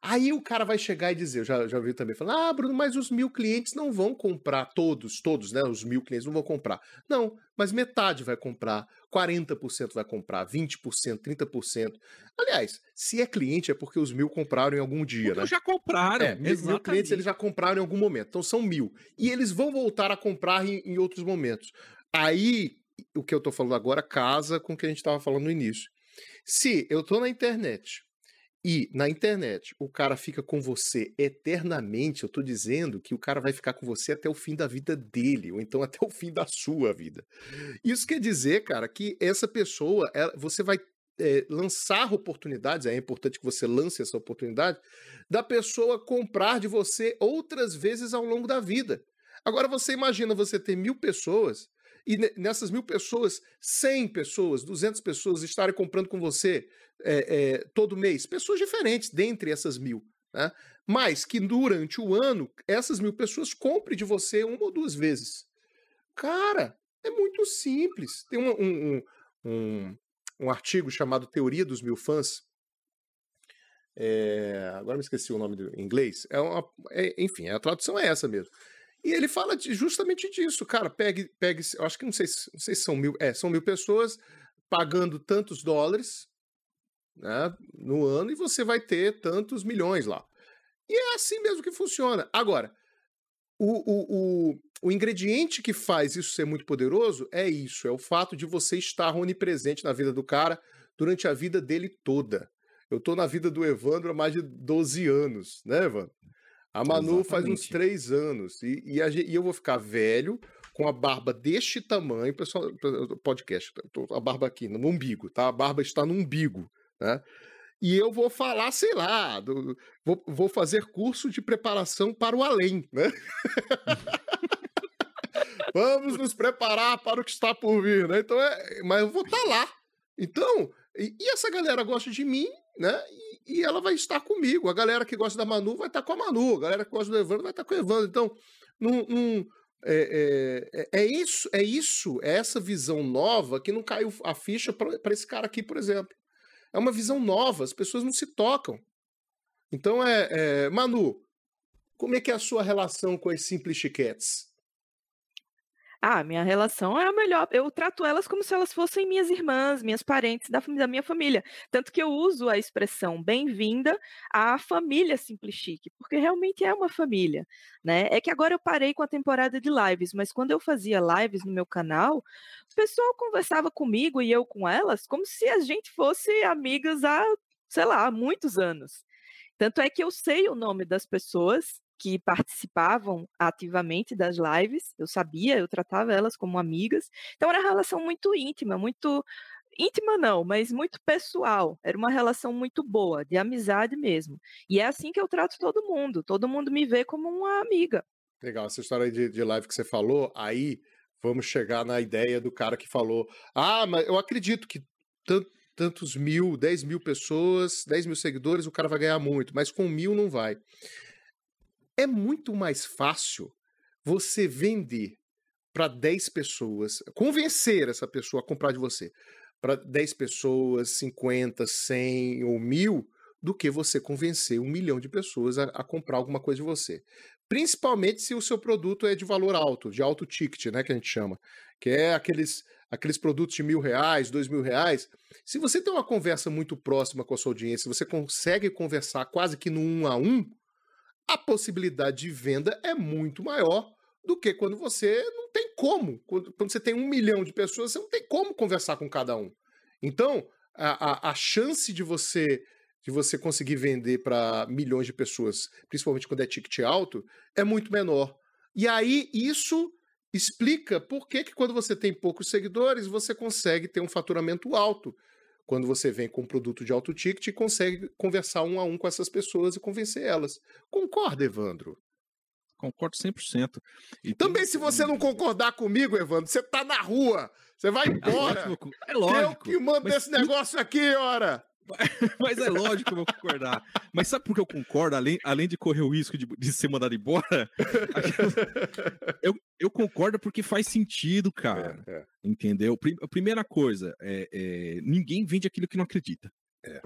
Aí o cara vai chegar e dizer, eu já, já ouvi também falar, ah, Bruno, mas os mil clientes não vão comprar, todos, todos, né? Os mil clientes não vão comprar. Não, mas metade vai comprar, 40% vai comprar, 20%, 30%. Aliás, se é cliente é porque os mil compraram em algum dia, porque né? já compraram, é, mil clientes eles já compraram em algum momento, então são mil. E eles vão voltar a comprar em, em outros momentos. Aí, o que eu tô falando agora casa com o que a gente estava falando no início. Se eu tô na internet e na internet o cara fica com você eternamente, eu tô dizendo que o cara vai ficar com você até o fim da vida dele, ou então até o fim da sua vida. Isso quer dizer, cara, que essa pessoa, ela, você vai é, lançar oportunidades, é importante que você lance essa oportunidade, da pessoa comprar de você outras vezes ao longo da vida. Agora você imagina você ter mil pessoas e nessas mil pessoas, 100 pessoas, 200 pessoas estarem comprando com você é, é, todo mês, pessoas diferentes dentre essas mil, né? mas que durante o ano essas mil pessoas comprem de você uma ou duas vezes. Cara, é muito simples. Tem um, um, um, um artigo chamado Teoria dos Mil Fãs. É, agora me esqueci o nome do, em inglês. É uma, é, enfim, a tradução é essa mesmo. E ele fala de, justamente disso, cara. Pegue, pegue, eu acho que não sei, não sei se são mil, é, são mil pessoas pagando tantos dólares né, no ano e você vai ter tantos milhões lá. E é assim mesmo que funciona. Agora, o, o, o, o ingrediente que faz isso ser muito poderoso é isso: é o fato de você estar onipresente na vida do cara durante a vida dele toda. Eu tô na vida do Evandro há mais de 12 anos, né, Evandro? A Manu Exatamente. faz uns 3 anos. E, e, a, e, eu vou ficar velho, com a barba deste tamanho, pessoal, podcast, a barba aqui, no umbigo, tá? A barba está no umbigo, né? E eu vou falar, sei lá, do, vou, vou fazer curso de preparação para o além, né? [laughs] Vamos nos preparar para o que está por vir, né? Então, é, mas eu vou estar tá lá. Então, e, e, essa galera gosta de mim, né? E, e, ela vai estar comigo. A galera que gosta da Manu vai estar com a Manu. A galera que gosta do Evandro vai estar com o Evandro. Então, num, num, é, é, é, isso, é isso, é essa visão nova que não caiu a ficha para esse cara aqui, por exemplo. É uma visão nova, as pessoas não se tocam. Então é, é Manu, como é que é a sua relação com as simples chiquetes? Ah, minha relação é a melhor. Eu trato elas como se elas fossem minhas irmãs, minhas parentes da, da minha família. Tanto que eu uso a expressão bem-vinda à família Simples Chique, porque realmente é uma família, né? É que agora eu parei com a temporada de lives, mas quando eu fazia lives no meu canal, o pessoal conversava comigo e eu com elas como se a gente fosse amigas há, sei lá, muitos anos. Tanto é que eu sei o nome das pessoas que participavam ativamente das lives, eu sabia, eu tratava elas como amigas. Então era uma relação muito íntima, muito íntima não, mas muito pessoal. Era uma relação muito boa, de amizade mesmo. E é assim que eu trato todo mundo. Todo mundo me vê como uma amiga. Legal, essa história de, de live que você falou, aí vamos chegar na ideia do cara que falou: Ah, mas eu acredito que tanto, tantos mil, dez mil pessoas, dez mil seguidores, o cara vai ganhar muito, mas com mil não vai é muito mais fácil você vender para 10 pessoas, convencer essa pessoa a comprar de você para 10 pessoas, 50, 100 ou mil, do que você convencer um milhão de pessoas a, a, comprar alguma coisa de você. Principalmente se o seu produto é de valor alto, de alto ticket, né, que a gente chama, que é aqueles, aqueles produtos de mil reais, dois mil reais. Se você tem uma conversa muito próxima com a sua audiência, você consegue conversar quase que no um a um, a possibilidade de venda é muito maior do que quando você não tem como. Quando, você tem um milhão de pessoas, você não tem como conversar com cada um. Então, a, a, a chance de você de você conseguir vender para milhões de pessoas, principalmente quando é ticket alto, é muito menor. E aí isso explica por que, que quando você tem poucos seguidores, você consegue ter um faturamento alto quando você vem com um produto de alto ticket e consegue conversar um a um com essas pessoas e convencer elas. Concorda, Evandro? Concordo 100%. E Também, se você não concordar comigo, Evandro, você tá na rua, você vai é embora. É lógico. É lógico. Que eu que mando esse negócio aqui, ora. [laughs] Mas é lógico que eu vou concordar. Mas sabe por que eu concordo? Além, além de correr o risco de, de ser mandado embora, [laughs] eu, eu concordo porque faz sentido, cara. É, é. Entendeu? A primeira coisa, é, é, ninguém vende aquilo que não acredita. É.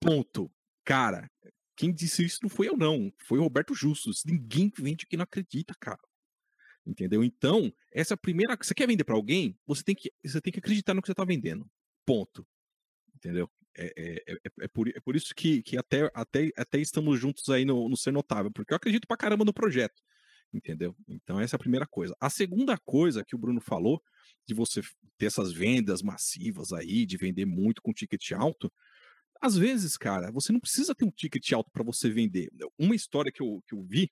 Ponto. Cara, quem disse isso não foi eu, não. Foi o Roberto Justus. Ninguém vende o que não acredita, cara. Entendeu? Então, essa é primeira. Você quer vender para alguém? Você tem, que, você tem que acreditar no que você está vendendo. Ponto. Entendeu? É, é, é, é, por, é por isso que, que até, até, até estamos juntos aí no, no Ser Notável, porque eu acredito pra caramba no projeto. Entendeu? Então, essa é a primeira coisa. A segunda coisa que o Bruno falou, de você ter essas vendas massivas aí, de vender muito com ticket alto, às vezes, cara, você não precisa ter um ticket alto para você vender. Uma história que eu, que eu vi,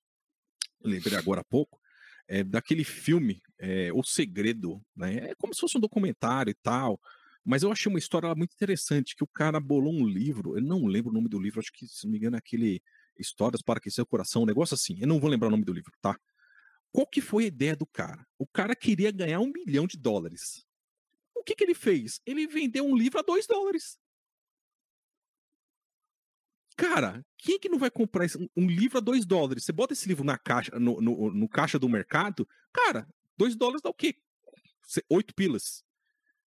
lembrei agora há pouco, é daquele filme, é, O Segredo, né? É como se fosse um documentário e tal. Mas eu achei uma história muito interessante, que o cara bolou um livro, eu não lembro o nome do livro, acho que, se não me engano, é aquele Histórias para Aquecer o Coração, um negócio assim, eu não vou lembrar o nome do livro, tá? Qual que foi a ideia do cara? O cara queria ganhar um milhão de dólares. O que, que ele fez? Ele vendeu um livro a dois dólares. Cara, quem é que não vai comprar um livro a dois dólares? Você bota esse livro na caixa, no, no, no caixa do mercado, cara, dois dólares dá o quê? Oito pilas.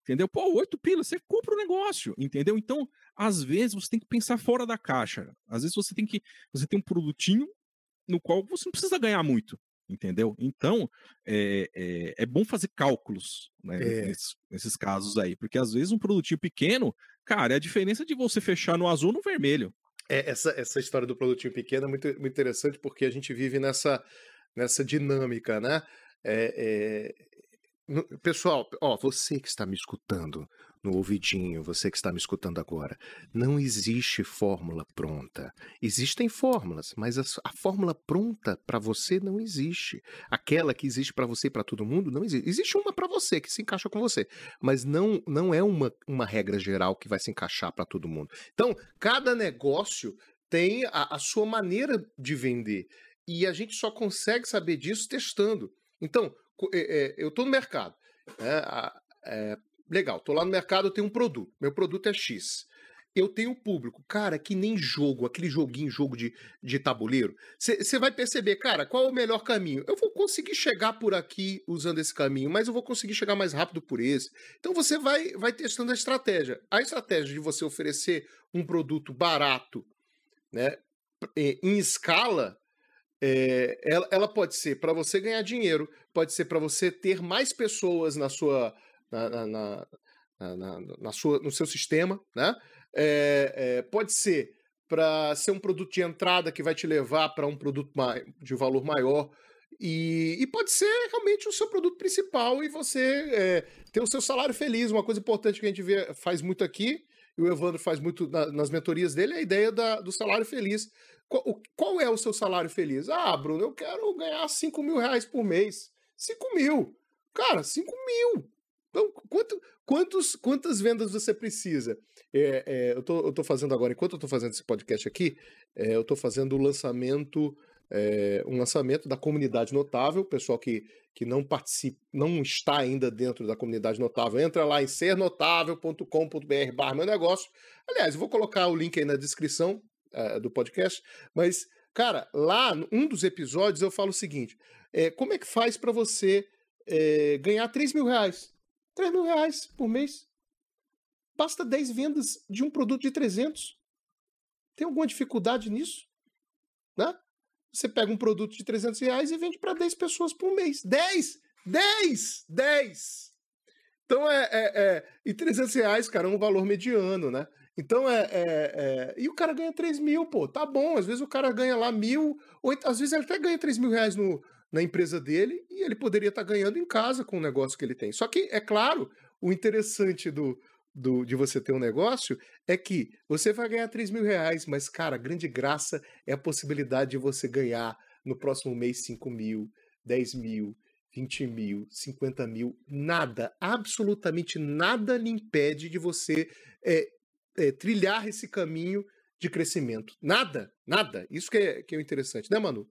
Entendeu? Pô, oito pilas, você compra o negócio, entendeu? Então, às vezes, você tem que pensar fora da caixa. Às vezes você tem que. Você tem um produtinho no qual você não precisa ganhar muito. Entendeu? Então, é, é, é bom fazer cálculos né, é. nesses, nesses, casos aí, porque às vezes um produtinho pequeno, cara, é a diferença de você fechar no azul ou no vermelho. É, essa, essa história do produtinho pequeno é muito, muito interessante porque a gente vive nessa, nessa dinâmica, né? É, é... Pessoal, ó, você que está me escutando no ouvidinho, você que está me escutando agora, não existe fórmula pronta. Existem fórmulas, mas a, a fórmula pronta para você não existe. Aquela que existe para você e para todo mundo não existe. Existe uma para você que se encaixa com você, mas não não é uma, uma regra geral que vai se encaixar para todo mundo. Então, cada negócio tem a, a sua maneira de vender. E a gente só consegue saber disso testando. Então, eu estou no mercado. Né, é, legal, estou lá no mercado, eu tenho um produto. Meu produto é X. Eu tenho público. Cara, que nem jogo, aquele joguinho, jogo de, de tabuleiro. Você vai perceber, cara, qual é o melhor caminho? Eu vou conseguir chegar por aqui usando esse caminho, mas eu vou conseguir chegar mais rápido por esse. Então você vai, vai testando a estratégia. A estratégia de você oferecer um produto barato, né, em escala, é, ela, ela, pode ser para você ganhar dinheiro, pode ser para você ter mais pessoas na sua, na, na, na, na, na sua, no seu sistema, né? É, é, pode ser para ser um produto de entrada que vai te levar para um produto de valor maior. E, e, pode ser realmente o seu produto principal e você ter o seu salário feliz. Uma coisa importante que a gente vê, faz muito aqui, e o Evandro faz muito na, nas mentorias dele, é a ideia da, do salário feliz. Qual, qual, é o seu salário feliz? Ah, Bruno, eu quero ganhar 5 mil reais por mês. 5 mil. Cara, 5 mil. Então, quanto, quantos, quantas vendas você precisa? É, é, eu, tô fazendo agora, enquanto eu tô fazendo esse podcast aqui, é, eu tô fazendo o lançamento, é, um lançamento da comunidade notável, pessoal que, que não participa, não está ainda dentro da comunidade notável, entra lá em sernotável.com.br barra meu negócio. Aliás, eu vou colocar o link aí na descrição, uh, do podcast, mas, cara, lá, um dos episódios, eu falo o seguinte: é, como é que faz para você é, ganhar 3 mil reais? 3 mil reais por mês. Basta 10 vendas de um produto de 300. Tem alguma dificuldade nisso? Né? Você pega um produto de 300 reais e vende para 10 pessoas por mês. 10! 10! 10! Então é, é, é. E 300 reais, cara, é um valor mediano, né? Então é, é, é, E o cara ganha 3 mil, pô, tá bom. Às vezes o cara ganha lá mil, ou às vezes ele até ganha 3 mil reais no, na empresa dele e ele poderia estar tá ganhando em casa com o negócio que ele tem. Só que, é claro, o interessante do, do, de você ter um negócio é que você vai ganhar 3 mil reais, mas, cara, a grande graça é a possibilidade de você ganhar no próximo mês 5 mil, 10 mil, 20 mil, 50 mil, nada, absolutamente nada lhe impede de você é, é, trilhar esse caminho de crescimento. Nada, nada. Isso que é, que é interessante, né, Manu?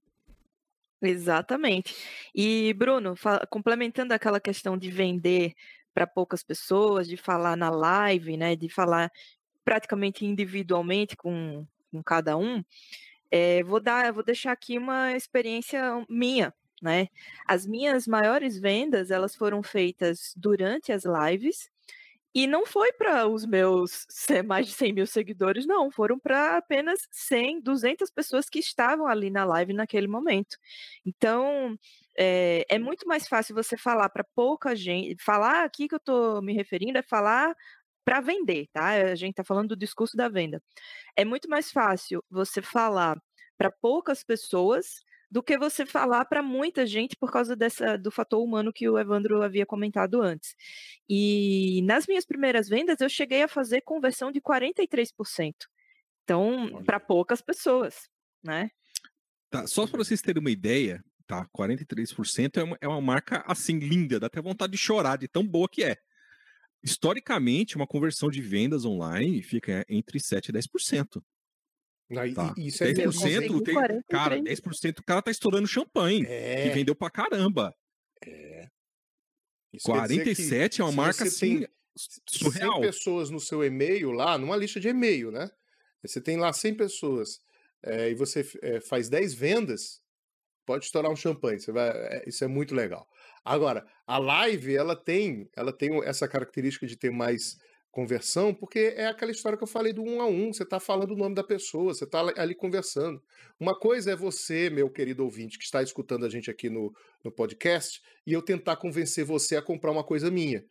Exatamente. E, Bruno, complementando aquela questão de vender para poucas pessoas, de falar na live, né, de falar praticamente individualmente com, com cada um, é, vou dar, vou deixar aqui uma experiência minha, né? As minhas maiores vendas, elas foram feitas durante as lives e não foi para os meus mais de 100 mil seguidores, não. Foram para apenas 100, 200 pessoas que estavam ali na live naquele momento. Então, é, é muito mais fácil você falar para pouca gente. Falar aqui que eu estou me referindo é falar para vender, tá? A gente está falando do discurso da venda. É muito mais fácil você falar para poucas pessoas do que você falar para muita gente por causa dessa, do fator humano que o Evandro havia comentado antes. E nas minhas primeiras vendas, eu cheguei a fazer conversão de 43%. Então, para poucas pessoas, né? Tá, só para vocês terem uma ideia, tá? 43% é uma, é uma marca assim linda, dá até vontade de chorar de tão boa que é. Historicamente, uma conversão de vendas online fica entre 7 e 10%. Aí, tá. Isso é 10% tem, cara, 10% o cara tá estourando champanhe, é. que vendeu pra caramba. É. Isso 47 é uma marca assim tem surreal. 100 pessoas no seu e-mail lá, numa lista de e-mail, né? Você tem lá 100 pessoas é, e você é, faz 10 vendas, pode estourar um champanhe. Você vai, é, isso é muito legal. Agora, a live, ela tem, ela tem essa característica de ter mais conversão, porque é aquela história que eu falei do um a um. Você está falando o nome da pessoa, você está ali conversando. Uma coisa é você, meu querido ouvinte, que está escutando a gente aqui no, no podcast, e eu tentar convencer você a comprar uma coisa minha.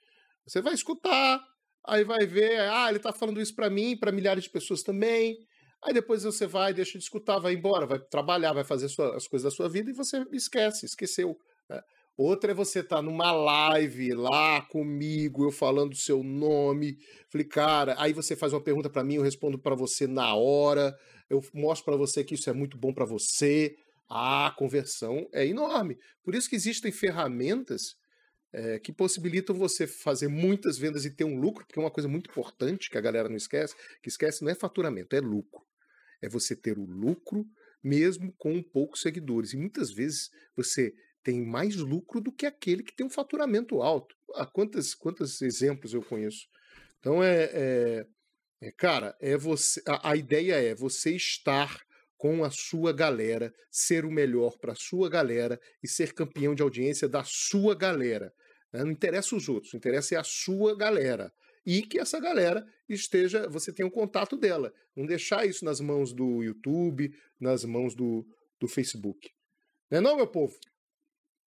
Você vai escutar, aí vai ver, ah, ele está falando isso para mim, para milhares de pessoas também. Aí depois você vai, deixa de escutar, vai embora, vai trabalhar, vai fazer sua, as coisas da sua vida e você esquece, esqueceu. Né? Outra é você estar tá numa live lá comigo, eu falando o seu nome. Falei, cara, aí você faz uma pergunta para mim, eu respondo para você na hora. Eu mostro para você que isso é muito bom para você. Ah, a conversão é enorme. Por isso que existem ferramentas é, que possibilitam você fazer muitas vendas e ter um lucro, porque é uma coisa muito importante que a galera não esquece, que esquece não é faturamento, é lucro. É você ter o lucro mesmo com poucos seguidores. E muitas vezes você tem mais lucro do que aquele que tem um faturamento alto. Ah, quantos, quantos exemplos eu conheço? Então é, é, é cara, é você. A, a, ideia é você estar com a sua galera, ser o melhor para a sua galera e ser campeão de audiência da sua galera. Né? Não interessa os outros, interessa é a sua galera. E que essa galera esteja, você tenha um contato dela. Não deixar isso nas mãos do YouTube, nas mãos do, do Facebook. Não é não, meu povo?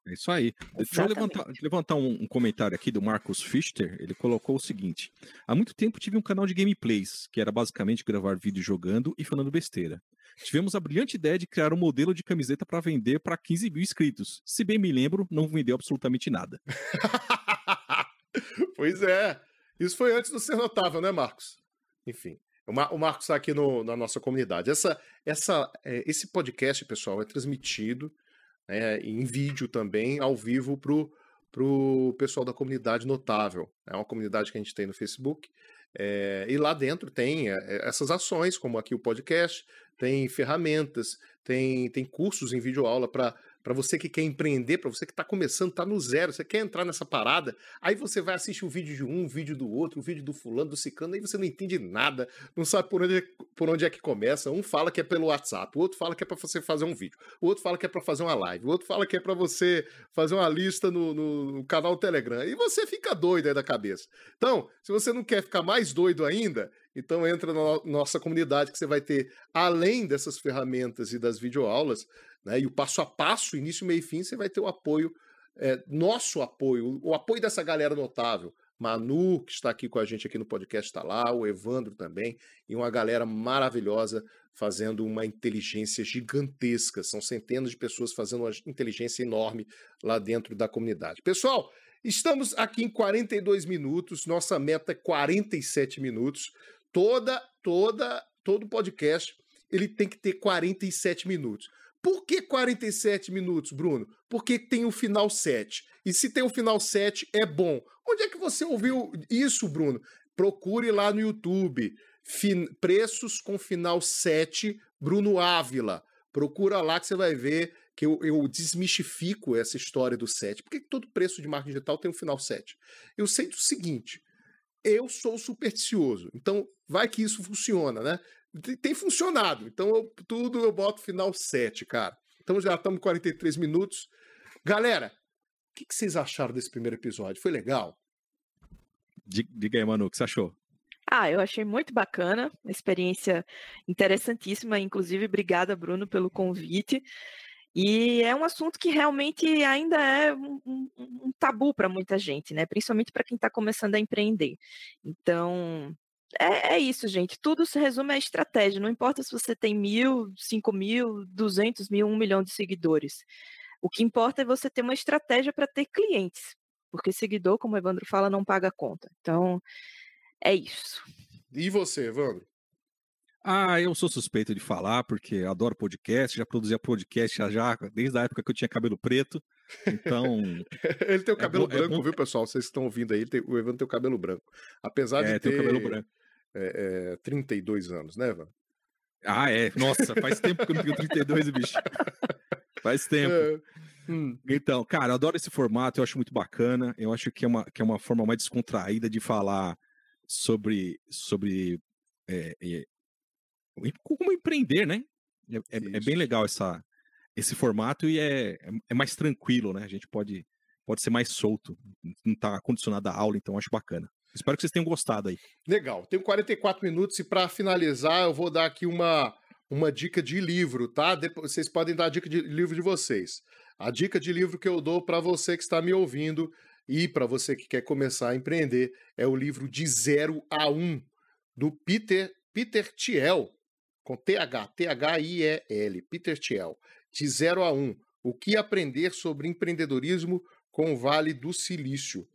É isso aí. Exatamente. Deixa eu levantar, levantar um, um, comentário aqui do Marcos Fichter. Ele colocou o seguinte: Há muito tempo tive um canal de gameplays, que era basicamente gravar vídeo jogando e falando besteira. Tivemos a brilhante ideia de criar um modelo de camiseta para vender para 15 mil inscritos. Se bem me lembro, não vendeu absolutamente nada. [laughs] pois é. Isso foi antes do Ser Notável, né, Marcos? Enfim. O, Marcos está aqui no, na nossa comunidade. Essa, essa, é, esse podcast, pessoal, é transmitido né, em vídeo também, ao vivo, para o pessoal da comunidade notável. É uma comunidade que a gente tem no Facebook. É, e lá dentro tem é, essas ações, como aqui o podcast, tem ferramentas, tem, tem cursos em videoaula para para você que quer empreender, para você que está começando, está no zero, você quer entrar nessa parada, aí você vai assistir o vídeo de um, o vídeo do outro, o vídeo do fulano, do cicano, aí você não entende nada, não sabe por onde, por onde é que começa. Um fala que é pelo WhatsApp, o outro fala que é para você fazer um vídeo, o outro fala que é para fazer uma live, o outro fala que é para você fazer uma lista no, no, no canal Telegram, e você fica doido aí da cabeça. Então, se você não quer ficar mais doido ainda, então entra na nossa comunidade que você vai ter, além dessas ferramentas e das videoaulas, né, e o passo a passo, início, meio e fim, você vai ter o apoio, é, nosso apoio, o apoio dessa galera notável. Manu, que está aqui com a gente aqui no podcast, está lá, o Evandro também, e uma galera maravilhosa fazendo uma inteligência gigantesca. São centenas de pessoas fazendo uma inteligência enorme lá dentro da comunidade. Pessoal, estamos aqui em 42 minutos, nossa meta é 47 minutos toda, toda, todo podcast ele tem que ter 47 minutos. Por que 47 minutos, Bruno? Porque tem o final 7. E se tem o final 7, é bom. Onde é que você ouviu isso, Bruno? Procure lá no YouTube. Fin... Preços com final 7, Bruno Ávila. Procura lá que você vai ver que eu, eu desmistifico essa história do 7. Por que todo preço de marketing digital tem um final 7? Eu sei do seguinte: eu sou supersticioso. Então, vai que isso funciona, né? Tem funcionado. Então, eu, tudo eu boto final 7, cara. Então, já estamos 43 minutos. Galera, o que, que, vocês acharam desse primeiro episódio? Foi legal? Diga aí, Manu, o que você achou? Ah, eu achei muito bacana, uma experiência interessantíssima. Inclusive, obrigada, Bruno, pelo convite. E é um assunto que realmente ainda é um, um, um tabu para muita gente, né? Principalmente para quem está começando a empreender. Então, é, é, isso, gente. Tudo se resume à estratégia. Não importa se você tem mil, cinco mil, duzentos mil, um milhão de seguidores. O que importa é você ter uma estratégia para ter clientes. Porque seguidor, como o Evandro fala, não paga conta. Então, é isso. E você, Evandro? Ah, eu sou suspeito de falar, porque adoro podcast, já produzia podcast já, já desde a época que eu tinha cabelo preto. Então. [laughs] ele tem o é cabelo é branco, é viu, pessoal? Vocês estão ouvindo aí, tem, o Evandro tem o cabelo branco. Apesar é, de ter. Tem o cabelo branco. É, é, 32 anos, né, Evandro? Ah, é. Nossa, faz tempo que eu não tenho 32, bicho. Faz [laughs] tempo. É. Hum. Então, cara, eu adoro esse formato, eu acho muito bacana. Eu acho que é uma, que é uma forma mais descontraída de falar sobre, sobre é, como empreender, né? É, é, é, bem legal essa, esse formato e é, é, é mais tranquilo, né? A gente pode pode ser mais solto, não tá condicionado à aula, então acho bacana. Espero que vocês tenham gostado aí. Legal. Tenho 44 minutos e para finalizar eu vou dar aqui uma, uma dica de livro, tá? Depois, vocês podem dar a dica de livro de vocês. A dica de livro que eu dou para você que está me ouvindo e para você que quer começar a empreender é o livro De Zero a Um, do Peter, Peter Thiel, com TH, T-H-I-E-L, Peter Thiel. De Zero a Um, o que aprender sobre empreendedorismo com o Vale do Silício,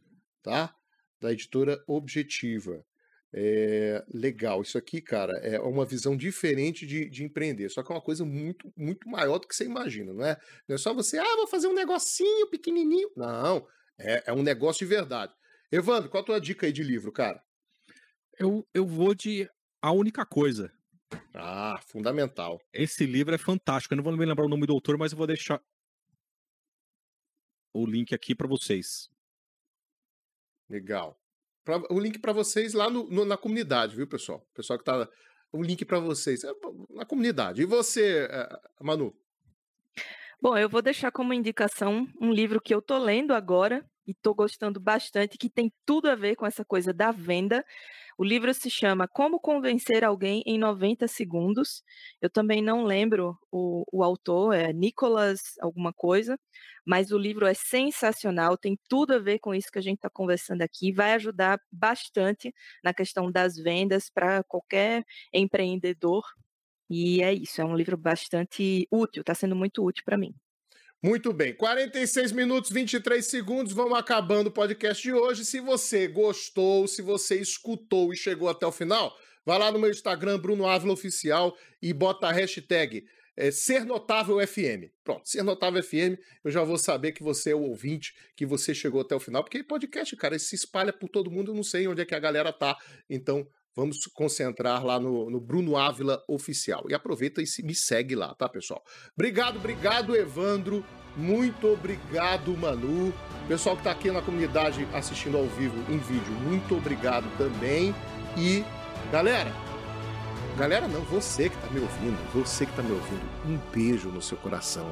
tá? Da editora Objetiva. É, legal, isso aqui, cara, é uma visão diferente de, de, empreender. Só que é uma coisa muito, muito maior do que você imagina, não é? Não é só você, ah, vou fazer um negocinho pequenininho. Não, é, é um negócio de verdade. Evandro, qual a tua dica aí de livro, cara? Eu, eu vou de A Única Coisa. Ah, fundamental. Esse livro é fantástico. Eu não vou me lembrar o nome do autor, mas eu vou deixar o link aqui para vocês. Legal. Pra, o link para vocês lá no, no, na comunidade, viu, pessoal? Pessoal que tá. O link para vocês é na comunidade. E você, eh, Manu? Bom, eu vou deixar como indicação um livro que eu tô lendo agora e tô gostando bastante, que tem tudo a ver com essa coisa da venda, o livro se chama Como Convencer Alguém em 90 Segundos. Eu também não lembro o, o autor, é Nicolas alguma coisa, mas o livro é sensacional, tem tudo a ver com isso que a gente está conversando aqui, vai ajudar bastante na questão das vendas para qualquer empreendedor. E é isso, é um livro bastante útil, está sendo muito útil para mim. Muito bem, 46 minutos 23 segundos, vamos acabando o podcast de hoje. Se você gostou, se você escutou e chegou até o final, vá lá no meu Instagram, Bruno Ávila Oficial, e bota a hashtag é, Ser Notável FM. Pronto, Ser Notável FM, eu já vou saber que você é o ouvinte, que você chegou até o final, porque podcast, cara, se espalha por todo mundo, eu não sei onde é que a galera tá. Então, Vamos concentrar lá no, no, Bruno Ávila Oficial. E aproveita e me segue lá, tá, pessoal? Obrigado, obrigado, Evandro. Muito obrigado, Manu. Pessoal que tá aqui na comunidade assistindo ao vivo em vídeo, muito obrigado também. E, galera, galera não, você que tá me ouvindo, você que tá me ouvindo, um beijo no seu coração.